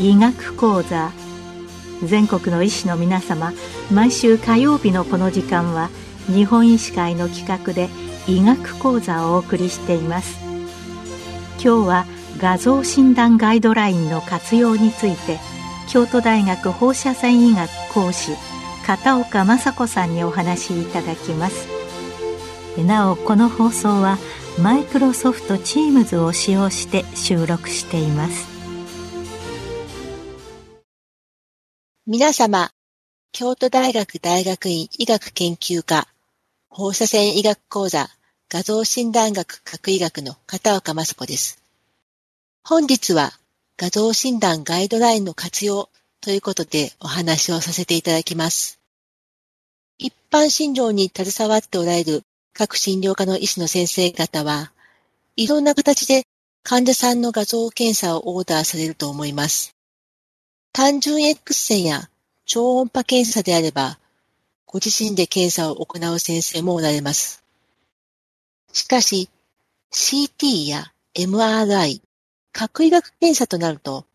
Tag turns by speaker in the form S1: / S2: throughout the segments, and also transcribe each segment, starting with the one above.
S1: 医学講座。全国の医師の皆様毎週火曜日のこの時間は日本医師会の企画で医学講座をお送りしています。今日は画像診断ガイドラインの活用について京都大学放射線医学講師片岡雅子さんにお話しいただきます。なおこの放送はマイクロソフト Teams を使用して収録しています
S2: 皆様京都大学大学院医学研究科放射線医学講座画像診断学核医学の片岡雅子です。本日は画像診断ガイドラインの活用ということでお話をさせていただきます。一般診療に携わっておられる各診療科の医師の先生方は、いろんな形で患者さんの画像検査をオーダーされると思います。単純 X 線や超音波検査であれば、ご自身で検査を行う先生もおられます。しかし、CT や MRI、核医学検査となると、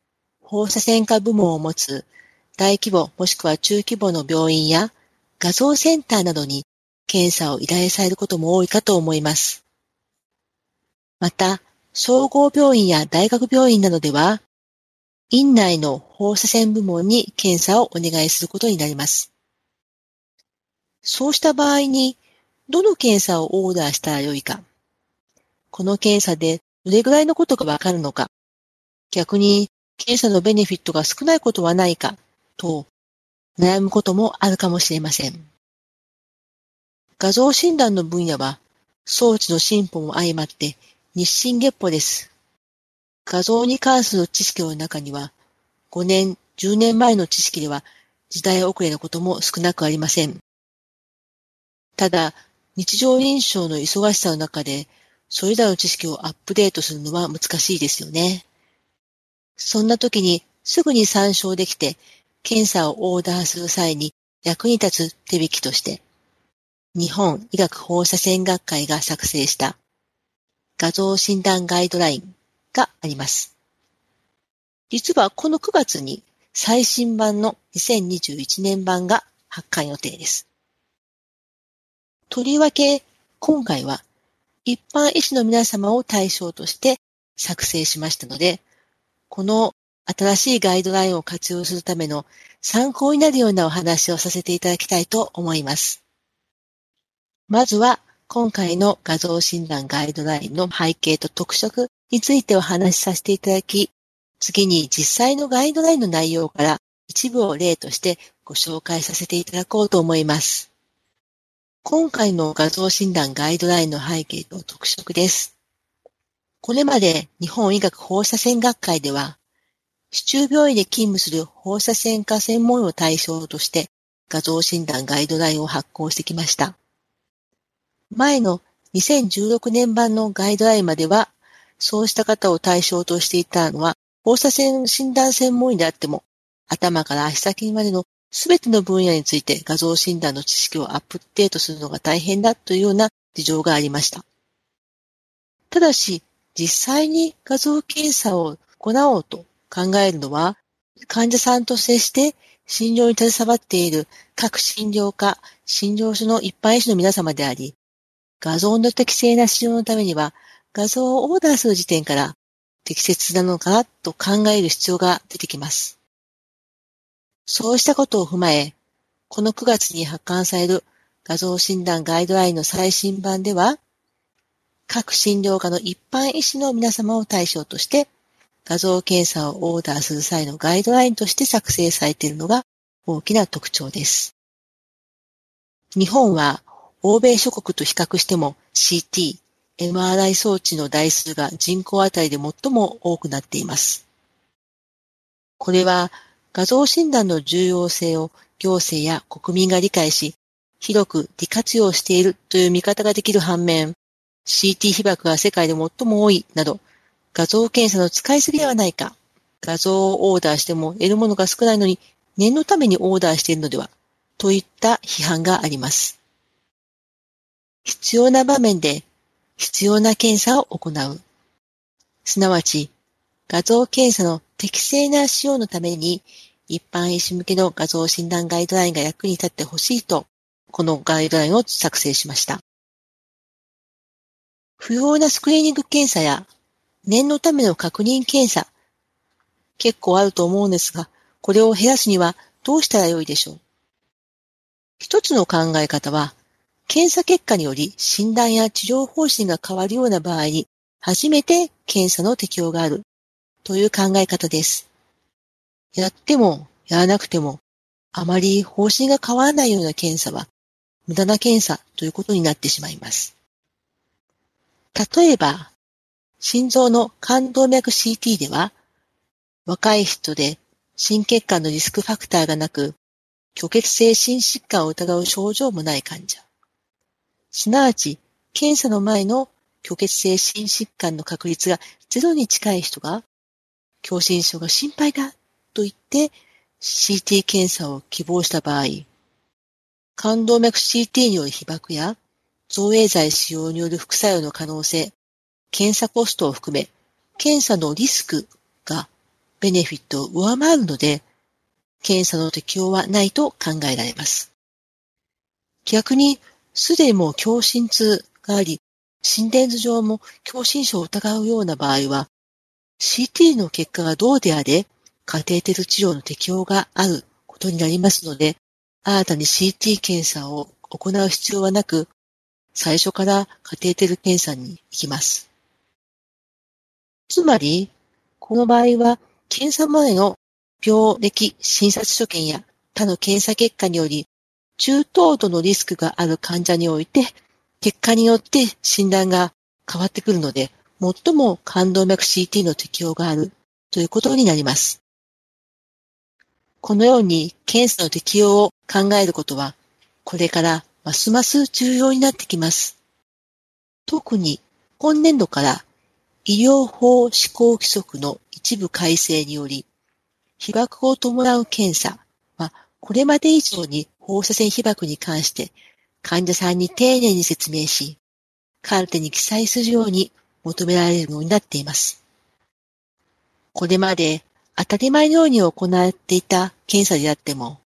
S2: 放射線科部門を持つ大規模もしくは中規模の病院や画像センターなどに検査を依頼されることも多いかと思います。また、総合病院や大学病院などでは、院内の放射線部門に検査をお願いすることになります。そうした場合に、どの検査をオーダーしたらよいか、この検査でどれぐらいのことがわかるのか、逆に検査のベネフィットが少ないことはないか、と悩むこともあるかもしれません。画像診断の分野は装置の進歩も相まって日進月歩です。画像に関する知識の中には5年、10年前の知識では時代遅れのことも少なくありません。ただ、日常臨床の忙しさの中で、それらの知識をアップデートするのは難しいですよね。そんな時にすぐに参照できて、検査をオーダーする際に役に立つ手引きとして、日本医学放射線学会が作成した画像診断ガイドラインがあります。実はこの9月に最新版の2021年版が発刊予定です。とりわけ、今回は一般医師の皆様を対象として作成しましたので、この新しいガイドラインを活用するための参考になるようなお話をさせていただきたいと思います。まずは、今回の画像診断ガイドラインの背景と特色についてお話しさせていただき、次に実際のガイドラインの内容から一部を例としてご紹介させていただこうと思います。今回の画像診断ガイドラインの背景と特色です。これまで日本医学放射線学会では、市中病院で勤務する放射線科専門医を対象として画像診断ガイドラインを発行してきました。前の2016年版のガイドラインまでは、そうした方を対象としていたのは、放射線診断専門医であっても、頭から足先までのすべての分野について画像診断の知識をアップデートするのが大変だというような事情がありました。ただし、実際に画像検査を行おうと考えるのは、患者さんと接して診療に携わっている各診療科、診療所の一般医師の皆様であり、画像の適正な使用のためには、画像をオーダーする時点から適切なのかなと考える必要が出てきます。そうしたことを踏まえ、この9月に発刊される画像診断ガイドラインの最新版では、各診療科の一般医師の皆様を対象として、画像検査をオーダーする際のガイドラインとして作成されているのが大きな特徴です。日本は欧米諸国と比較しても CT、MRI 装置の台数が人口あたりで最も多くなっています。これは画像診断の重要性を行政や国民が理解し、広く利活用しているという見方ができる反面、CT 被曝が世界で最も多いなど、画像検査の使いすぎではないか、画像をオーダーしても得るものが少ないのに念のためにオーダーしているのでは、といった批判があります。必要な場面で必要な検査を行う。すなわち画像検査の適正な使用のために一般医師向けの画像診断ガイドラインが役に立ってほしいと、このガイドラインを作成しました。不要なスクリーニング検査や念のための確認検査、結構あると思うんですが、これを減らすにはどうしたらよいでしょう一つの考え方は、検査結果により診断や治療方針が変わるような場合に、初めて検査の適用があるという考え方です。やってもやらなくても、あまり方針が変わらないような検査は、無駄な検査ということになってしまいます。例えば、心臓の冠動脈 CT では、若い人で心血管のリスクファクターがなく、虚血性心疾患を疑う症状もない患者。すなわち、検査の前の虚血性心疾患の確率がゼロに近い人が、狭心症が心配だと言って CT 検査を希望した場合、冠動脈 CT による被爆や造影剤使用による副作用の可能性、検査コストを含め、検査のリスクがベネフィットを上回るので、検査の適用はないと考えられます。逆に、すでにもう狭心痛があり、心電図上も狭心症を疑うような場合は、CT の結果がどうであれ、カテーテル治療の適用があることになりますので、新たに CT 検査を行う必要はなく、最初からカテーテル検査に行きます。つまり、この場合は、検査前の病歴診察所見や他の検査結果により、中等度のリスクがある患者において、結果によって診断が変わってくるので、最も冠動脈 CT の適用があるということになります。このように検査の適用を考えることは、これからますます重要になってきます。特に今年度から医療法施行規則の一部改正により、被爆を伴う検査はこれまで以上に放射線被爆に関して患者さんに丁寧に説明し、カルテに記載するように求められるようになっています。これまで当たり前のように行っていた検査であっても、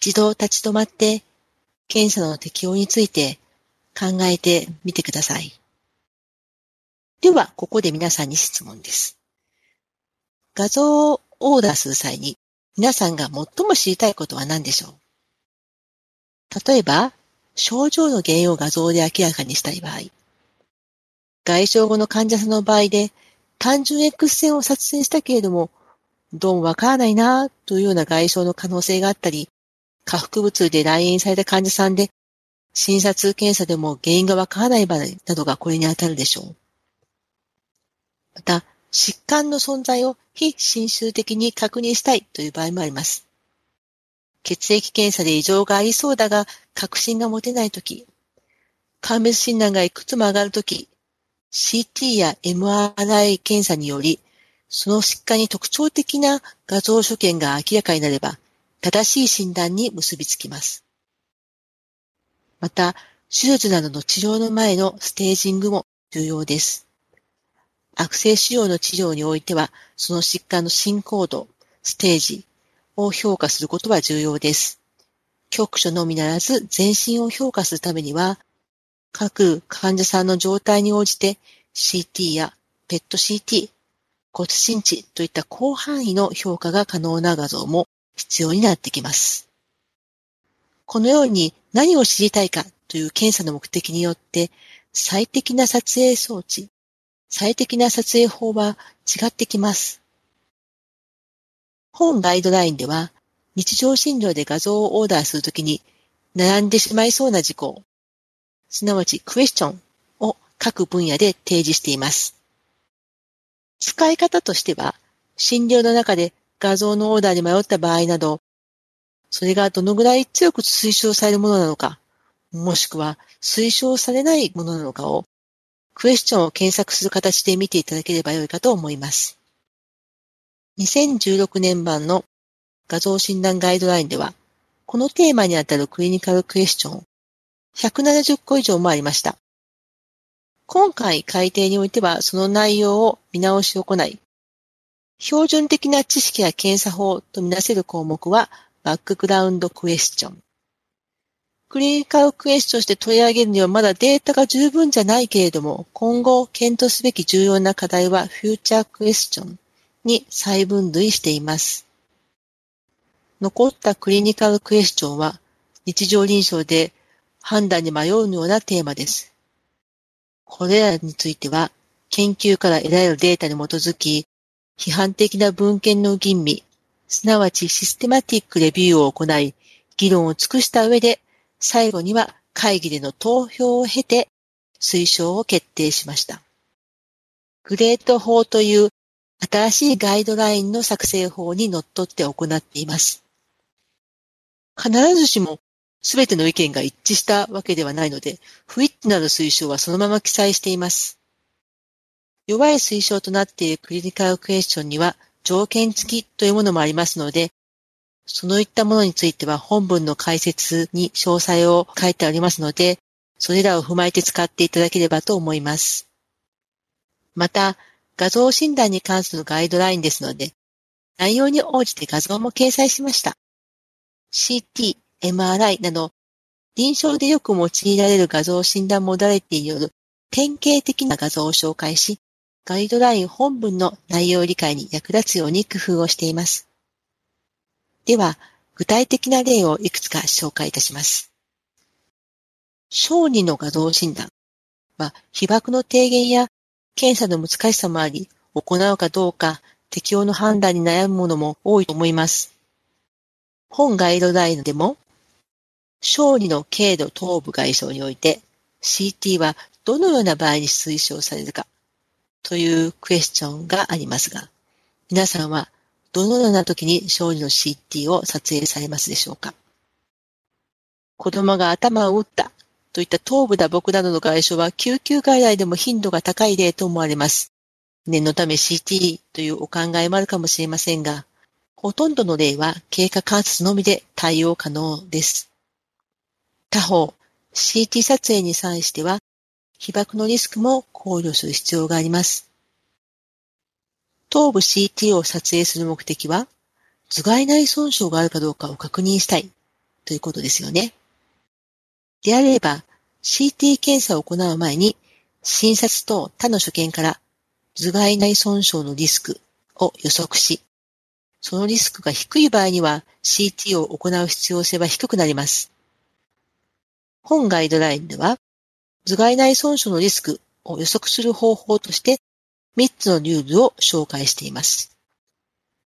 S2: 一度立ち止まって検査の適用について考えてみてください。では、ここで皆さんに質問です。画像をオーダーする際に皆さんが最も知りたいことは何でしょう？例えば、症状の原因を画像で明らかにしたい場合、外傷後の患者さんの場合で単純 X 線を撮影したけれども、どうもわからないなというような外傷の可能性があったり、下腹部痛で来院された患者さんで、診察検査でも原因がわからない場合などがこれに当たるでしょう。また、疾患の存在を非侵襲的に確認したいという場合もあります。血液検査で異常がありそうだが、確信が持てないとき、鑑別診断がいくつも上がるとき、CT や MRI 検査により、その疾患に特徴的な画像所見が明らかになれば、正しい診断に結びつきます。また、手術などの治療の前のステージングも重要です。悪性腫瘍の治療においては、その疾患の進行度、ステージを評価することは重要です。局所のみならず全身を評価するためには、各患者さんの状態に応じて CT や PET-CT、骨心地といった広範囲の評価が可能な画像も必要になってきます。このように何を知りたいかという検査の目的によって最適な撮影装置、最適な撮影法は違ってきます。本ガイドラインでは、日常診療で画像をオーダーするときに並んでしまいそうな事項、すなわちクエスチョンを各分野で提示しています。使い方としては、診療の中で画像のオーダーに迷った場合など、それがどのぐらい強く推奨されるものなのか、もしくは推奨されないものなのかをクエスチョンを検索する形で見ていただければよいかと思います。2016年版の画像診断ガイドラインでは、このテーマにあたるクリニカルクエスチョン170個以上もありました。今回改定においてはその内容を見直しを行い、標準的な知識や検査法とみなせる項目はバックグラウンドクエスチョン。クリニカルクエスチョンして取り上げるにはまだデータが十分じゃないけれども、今後検討すべき重要な課題はフューチャークエスチョンに再分類しています。残ったクリニカルクエスチョンは日常臨床で判断に迷うようなテーマです。これらについては研究から得られるデータに基づき、批判的な文献の吟味、すなわちシステマティックレビューを行い、議論を尽くした上で、最後には会議での投票を経て推奨を決定しました。グレート法という新しいガイドラインの作成法にのっとって行っています。必ずしも全ての意見が一致したわけではないので、不一致なる推奨はそのまま記載しています。弱い推奨となっているクリニカルクエスチョンには条件付きというものもありますので、そのいったものについては本文の解説に詳細を書いてありますので、それらを踏まえて使っていただければと思います。また、画像診断に関するガイドラインですので、内容に応じて画像も掲載しました。CT、MRI など、臨床でよく用いられる画像診断モダリティによる典型的な画像を紹介し、ガイドライン本文の内容理解に役立つように工夫をしています。では、具体的な例をいくつか紹介いたします。小児の画像診断は、被爆の低減や検査の難しさもあり、行うかどうか適用の判断に悩むものも多いと思います。本ガイドラインでも、小児の軽度頭部外傷において CT はどのような場合に推奨されるかというクエスチョンがありますが、皆さんはどのような時に小児の CT を撮影されますでしょうか？子供が頭を打ったといった頭部打撲などの外傷は救急外来でも頻度が高い例と思われます。念のため CT というお考えもあるかもしれませんが、ほとんどの例は経過観察のみで対応可能です。他方、CT 撮影に際しては、被爆のリスクも考慮する必要があります。頭部 CT を撮影する目的は、頭蓋内損傷があるかどうかを確認したいということですよね。であれば、CT 検査を行う前に、診察と他の所見から頭蓋内損傷のリスクを予測し、そのリスクが低い場合には CT を行う必要性は低くなります。本ガイドラインでは、頭蓋内損傷のリスクを予測する方法として3つのルールを紹介しています。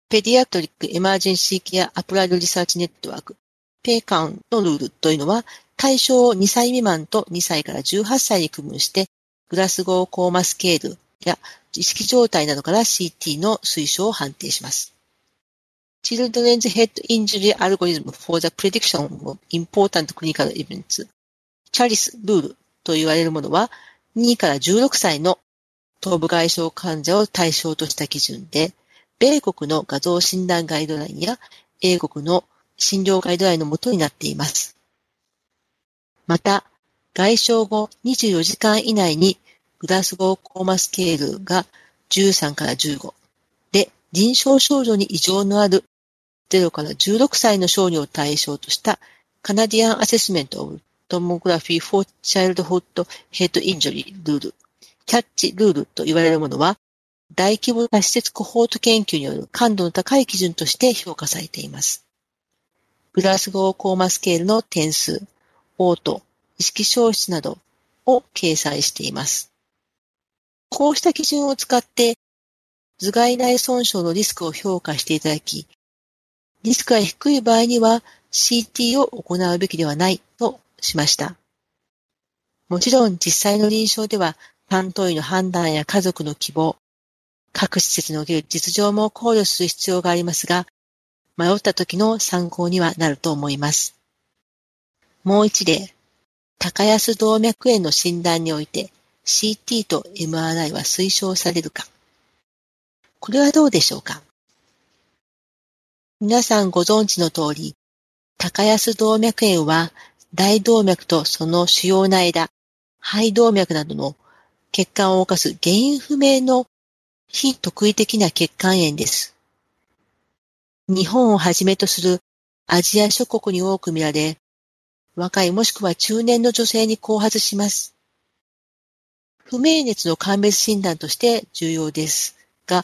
S2: Pediatric Emergency Care Applied Research Network、PECARN のルールというのは、対象を2歳未満と2歳から18歳に区分して、 Glasgow Coma Scale や意識状態などから CT の推奨を判定します。Children's Head Injury Algorithm for the Prediction of Important Clinical Events CHALICE ルールと言われるものは2から16歳の頭部外傷患者を対象とした基準で、米国の画像診断ガイドラインや英国の診療ガイドラインのもとになっています。また、外傷後24時間以内にグラスゴーコーマスケールが13から15で臨床症状に異常のある0から16歳の小児を対象としたCanadian Assessment of Tomography for Childhood Head Injury rule、CATCH ルールと言われるものは、大規模な施設コホート研究による感度の高い基準として評価されています。 Glasgow Coma Scale の点数、嘔吐、意識消失などを掲載しています。こうした基準を使って、頭蓋内損傷のリスクを評価していただき、リスクが低い場合には CT を行うべきではないとしました。もちろん実際の臨床では担当医の判断や家族の希望、各施設における実情も考慮する必要がありますが、迷った時の参考にはなると思います。もう一例、高安動脈炎の診断において CT と MRI は推奨されるかこれはどうでしょうか？皆さんご存知の通り、高安動脈炎は大動脈とその主要な枝、肺動脈などの血管を動かす原因不明の非特異的な血管炎です。日本をはじめとするアジア諸国に多く見られ、若いもしくは中年の女性に後発します。不明熱の鑑別診断として重要ですが、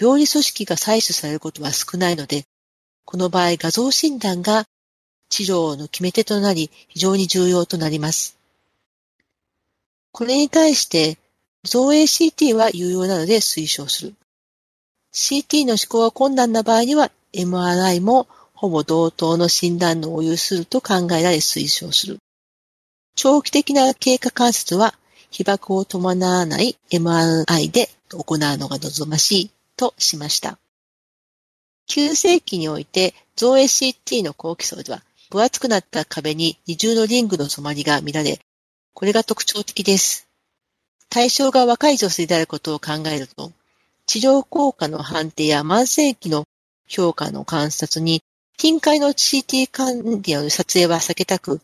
S2: 病理組織が採取されることは少ないので、この場合画像診断が治療の決め手となり非常に重要となります。これに対して造影 CT は有用なので推奨する。CT の思考が困難な場合には MRI もほぼ同等の診断のを有すると考えられ推奨する。長期的な経過観察は被爆を伴わない MRI で行うのが望ましいとしました。9世紀において造影 CT の後期層では分厚くなった壁に二重のリングの染まりが見られ、これが特徴的です。対象が若い女性であることを考えると、治療効果の判定や慢性期の評価の観察に、近海の CT 管理による撮影は避けたく、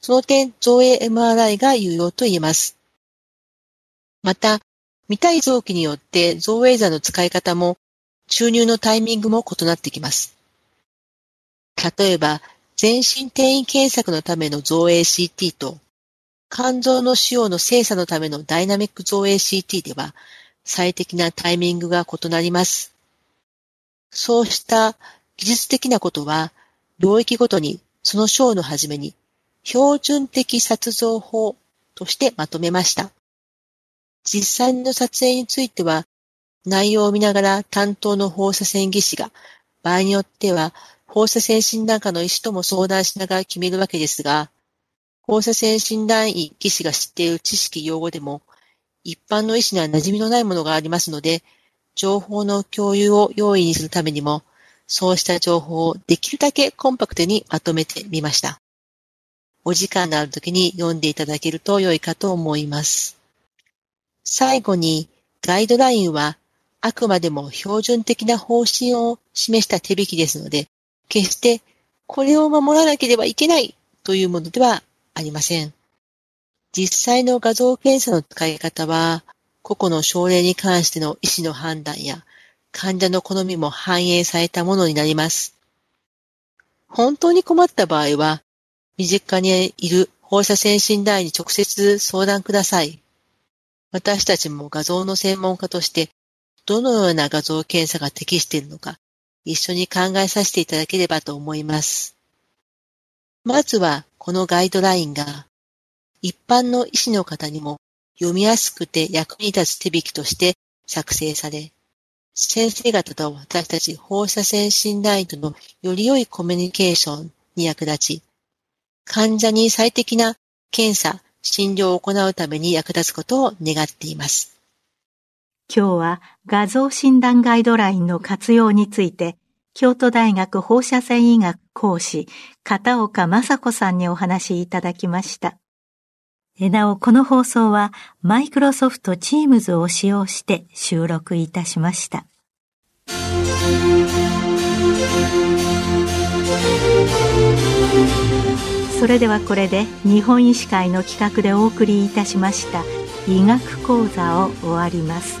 S2: その点、造影 MRI が有用と言えます。また、見たい臓器によって造影剤の使い方も、注入のタイミングも異なってきます。例えば、全身転移検索のための造影 CT と、肝臓の腫瘍の精査のためのダイナミック造影 CT では最適なタイミングが異なります。そうした技術的なことは領域ごとにその章の始めに標準的撮像法としてまとめました。実際の撮影については内容を見ながら担当の放射線技師が場合によっては放射線診断科の医師とも相談しながら決めるわけですが、放射線診断医技師が知っている知識用語でも、一般の医師には馴染みのないものがありますので、情報の共有を容易にするためにも、そうした情報をできるだけコンパクトにまとめてみました。お時間のある時に読んでいただけると良いかと思います。最後に、ガイドラインはあくまでも標準的な方針を示した手引きですので、決してこれを守らなければいけないというものではありません。実際の画像検査の使い方は、個々の症例に関しての医師の判断や患者の好みも反映されたものになります。本当に困った場合は、身近にいる放射線診断医に直接相談ください。私たちも画像の専門家として、どのような画像検査が適しているのか、一緒に考えさせていただければと思います。まずは、このガイドラインが一般の医師の方にも読みやすくて役に立つ手引きとして作成され、先生方と私たち放射線診断医とのより良いコミュニケーションに役立ち、患者に最適な検査、診療を行うために役立つことを願っています。
S1: 今日は画像診断ガイドラインの活用について京都大学放射線医学講師、片岡雅子さんにお話いただきました。なお、この放送はマイクロソフト Teams を使用して収録いたしました。それではこれで日本医師会の企画でお送りいたしました医学講座を終わります。